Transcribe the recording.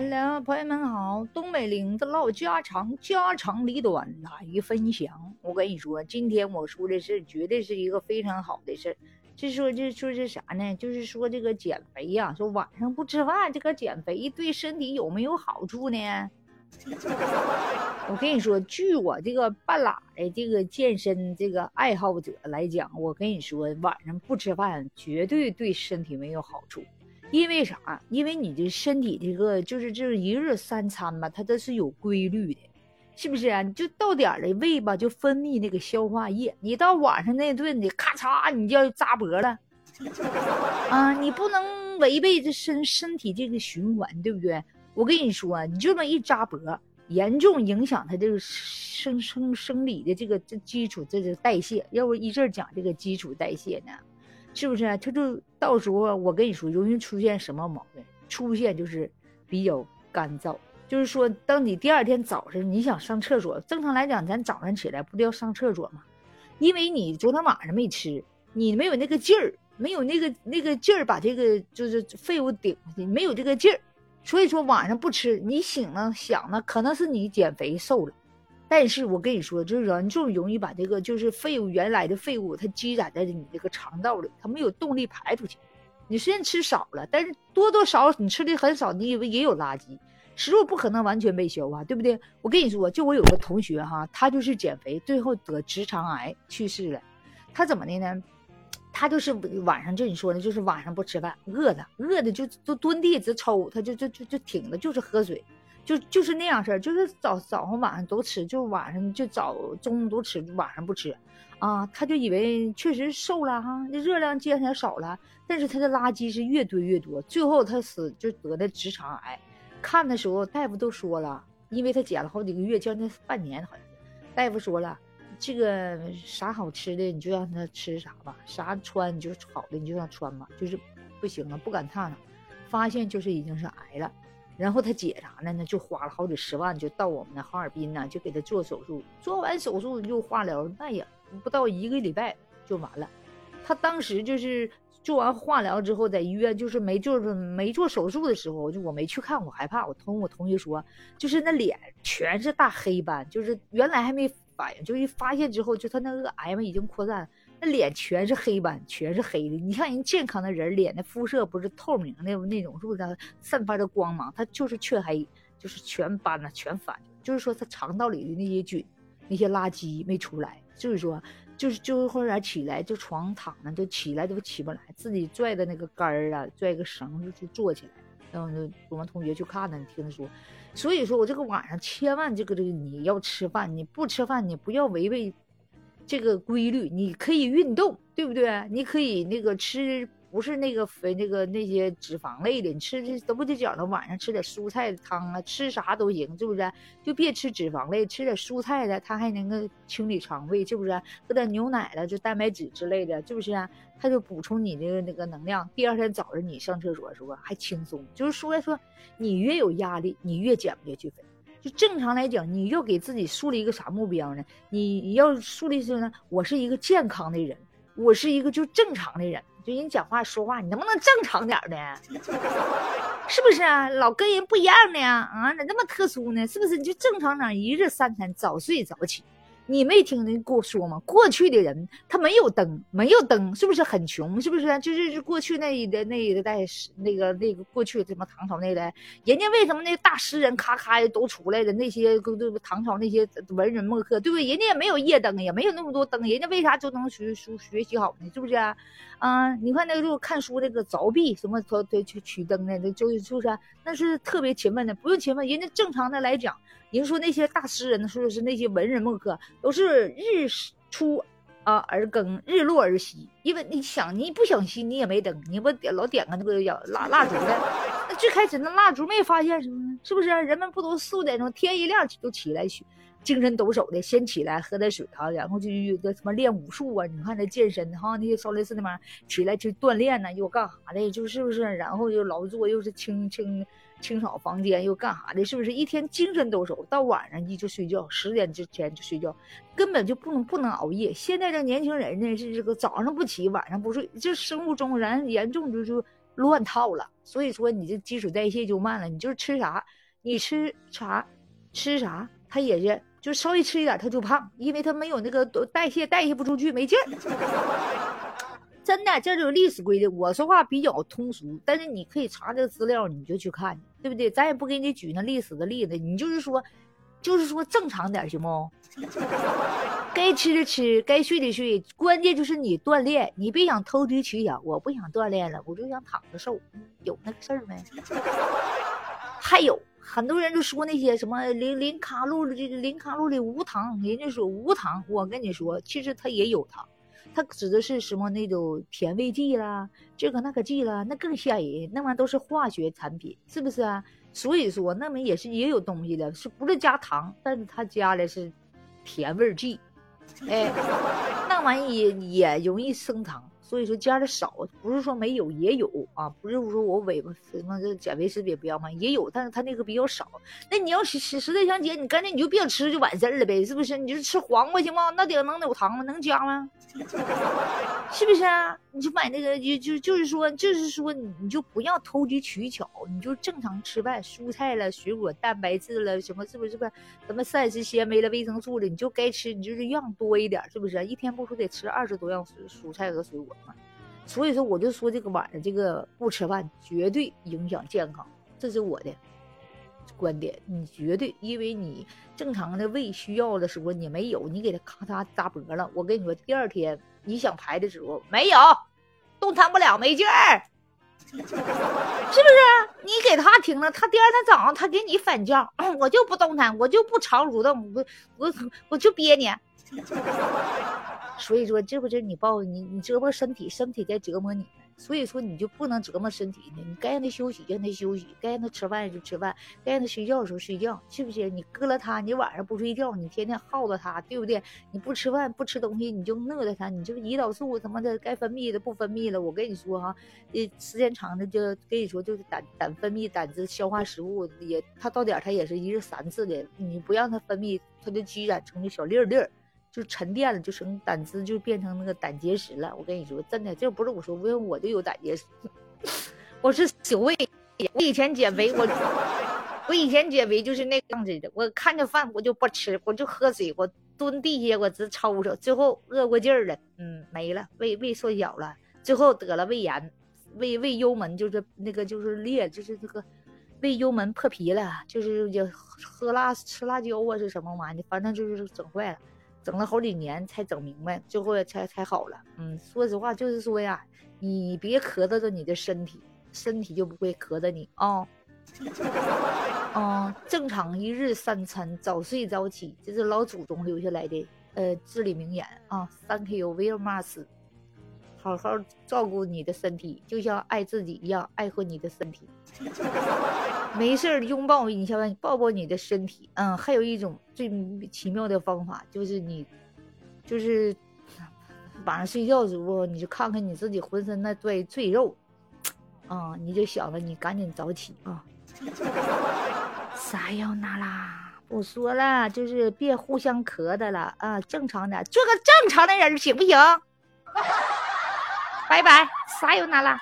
Hello，朋友们好，东北领子唠家常，家长里短来分享。我跟你说，今天我说的是绝对是一个非常好的事儿。是说这说是啥呢？就是说这个减肥呀，说晚上不吃饭，这个减肥对身体有没有好处呢？我跟你说，据我这个半拉的这个健身这个爱好者来讲，我跟你说，晚上不吃饭绝对对身体没有好处。因为啥？因为你这身体这个就是就是一日三餐吧，它都是有规律的，是不是啊？你就到点儿了，胃吧就分泌那个消化液，你到晚上那顿你咔嚓你就要扎脖了，啊，你不能违背这身身体这个循环，对不对？我跟你说，你这么一扎脖，严重影响他这个生生生理的这个这基础这个代谢。要不一阵讲这个基础代谢呢？是不是啊？他就到时候我跟你说，容易出现什么毛病？出现就是比较干燥。就是说，当你第二天早晨你想上厕所，正常来讲，咱早上起来不都要上厕所吗？因为你昨天晚上没吃，你没有那个劲儿，没有那个那个劲儿把这个就是废物顶下去，没有这个劲儿，所以说晚上不吃，你醒了想呢，可能是你减肥瘦了。但是我跟你说，就是人就容易把这个就是废物原来的废物，它积攒在你这个肠道里，它没有动力排出去。你虽然吃少了，但是多多少你吃的很少，你以为也有垃圾，食物不可能完全被消化，对不对？我跟你说，就我有个同学哈，他就是减肥，最后得直肠癌去世了。他怎么的呢？他就是晚上就你说的，就是晚上不吃饭，饿的饿的就都蹲地直抽，他就就就就挺着，就是喝水。就就是那样事儿，就是早早上晚上都吃，就晚上就早中午都吃，晚上不吃，啊，他就以为确实瘦了哈，那热量减少少了，但是他的垃圾是越堆越多，最后他死就得的直肠癌。看的时候大夫都说了，因为他减了好几个月，将近半年好像，大夫说了，这个啥好吃的你就让他吃啥吧，啥穿你就好的你就让穿吧，就是不行了，不敢烫了，发现就是已经是癌了。然后他姐啥的呢？就花了好几十万，就到我们那哈尔滨呢，就给他做手术。做完手术又化疗，那也不到一个礼拜就完了。他当时就是做完化疗之后，在医院就是没做没做手术的时候，就我没去看，我害怕。我同我同学说，就是那脸全是大黑斑，就是原来还没反应，就一发现之后，就他那个癌嘛已经扩散。那脸全是黑斑，全是黑的。你看人健康的人脸的肤色不是透明的那种，是不是？散发着光芒，他就是黢黑，就是全斑了，全反。就是说他肠道里的那些菌、那些垃圾没出来，就是说，就是就是后来起来就床躺着，就起来都起不来，自己拽的那个杆儿啊，拽个绳子就坐起来。然后就我们同学去看他，你听他说。所以说我这个晚上千万这个这个你要吃饭，你不吃饭你不要违背。这个规律，你可以运动，对不对？你可以那个吃，不是那个肥那个那些脂肪类的，你吃这都不就讲了，晚上吃点蔬菜汤啊，吃啥都行，是不是？就别吃脂肪类，吃点蔬菜的，它还能够清理肠胃，是不是？喝点牛奶了，就蛋白质之类的，是不是？它就补充你的那个能量，第二天早上你上厕所的时候还轻松。就是说来说，你越有压力，你越减不下去肥。就正常来讲，你要给自己树立一个啥目标呢？你要树立是呢，我是一个健康的人，我是一个就正常的人。就人讲话说话，你能不能正常点的？是不是啊？老跟人不一样的呀？啊，咋那么特殊呢？是不是？你就正常点，一日三餐，早睡早起。你没听人给我说吗？过去的人他没有灯，没有灯，是不是很穷？是不是？就是过去那一代那一代，那个那个过去什么唐朝那代，人家为什么那大诗人咔咔都出来的？那些对不唐朝那些文人墨客，对不对？人家也没有夜灯，也没有那么多灯，人家为啥就能学书学习好呢？是不是啊？你看那个就看书那个凿壁什么都得去取灯的，那就是不是？那是特别勤奋的，不用勤奋，人家正常的来讲。人说那些大诗人，说的是那些文人墨客，都是日出啊而更，日落而息。因为你想，你不想息，你也没灯，你不点老点个那个蜡蜡烛的。那最开始那蜡烛没发现什么，是不是？人们不都四五点钟天一亮就起来去，精神抖擞的先起来喝点水啊，然后就那什么练武术啊。你看那健身哈，那些少林寺那边起来去锻炼呢，又干啥的，就是不是？然后又劳作，又是清清。清扫房间又干啥的？是不是一天精神抖擞？到晚上一就睡觉，十点之前就睡觉，根本就不能不能熬夜。现在这年轻人呢，是这个早上不起，晚上不睡，这生物钟然严重就是乱套了。所以说你这基础代谢就慢了。你就是吃啥，你吃啥，吃啥，他也是就稍微吃一点他就胖，因为他没有那个代谢，代谢不出去，没劲儿。真的，这就是历史规律。我说话比较通俗，但是你可以查这个资料，你就去看，对不对？咱也不给你举那历史的例子，你就是说，就是说正常点行不？该吃的吃，该睡的睡，关键就是你锻炼，你别想偷鸡取巧。我不想锻炼了，我就想躺着瘦，有那个事儿没？还有很多人就说那些什么零零卡路里、零卡路里无糖，人家说无糖，我跟你说，其实它也有糖。它指的是什么那种甜味剂啦，这个那个剂啦，那更吓人，那玩意都是化学产品，是不是啊？所以说，那么也是也有东西的，是不是加糖？但是它加的是甜味剂，哎，那玩意也也容易升糖。所以说加的少，不是说没有，也有啊，不是说我尾巴什么这减肥食品不要吗？也有，但是它那个比较少。那你要是实实在想减，你干脆你就别吃就完事儿了呗，是不是？你就吃黄瓜行吗？那顶能有糖吗？能加吗？是不是啊？你就买那个，就就就是说，就是说，你你就不要投机取巧，你就正常吃饭，蔬菜了、水果、蛋白质了，什么是不是？不是什么膳食纤维了、维生素了，你就该吃，你就是样多一点，是不是？一天不说得吃二十多样蔬菜和水果吗？所以说，我就说这个晚上这个不吃饭绝对影响健康，这是我的观点。你绝对，因为你正常的胃需要的时候你没有，你给他咔嚓扎脖了。我跟你说，第二天你想排的时候没有，动弹不了，没劲儿，是不是？你给他停了，他第二天早上他给你反叫，我就不动弹，我就不肠蠕动，我我我就憋你。所以说，这不是你抱你你折磨身体，身体在折磨你。所以说，你就不能折磨身体呢。你该让他休息，让他休息；该让他吃饭就吃饭，该让他睡觉的时候睡觉，是不是？你搁了他，你晚上不睡觉，你天天耗着他，对不对？你不吃饭不吃东西，你就饿着他，你这个胰岛素什么的该分泌的不分泌了。我跟你说哈，呃，时间长了就跟你说，就是胆胆分泌胆汁消化食物也，他到点他也是一日三次的，你不让他分泌，他就积攒成那小粒粒儿。就沉淀了，就成胆汁，就变成那个胆结石了。我跟你说，真的，这不是我说，因为我就有胆结石。我是小胃，我以前减肥，我我以前减肥就是那样子的。我看着饭我就不吃，我就喝水，我蹲地下我直抽抽，最后饿过劲儿了，嗯，没了，胃胃缩小了，最后得了胃炎，胃胃幽门就是那个就是裂，就是这个胃幽门破皮了，就是就喝辣吃辣椒啊是什么玩意儿，反正就是整坏了。整了好几年才整明白，最后才才好了。嗯，说实话就是说呀，你别咳嗽着你的身体，身体就不会咳嗽你啊。嗯，正常一日三餐，早睡早起，这是老祖宗留下来的呃至理名言啊。Thank you very much。好好照顾你的身体，就像爱自己一样爱护你的身体。没事儿，拥抱一下，抱抱你的身体。嗯，还有一种最奇妙的方法，就是你，就是 晚上睡觉的时候，你就看看你自己浑身那堆赘肉，啊，你就想着你赶紧早起啊。啥要那啦？不说了，就是别互相磕的了啊，正常点，做个正常的人行不行？拜拜，啥有那啦？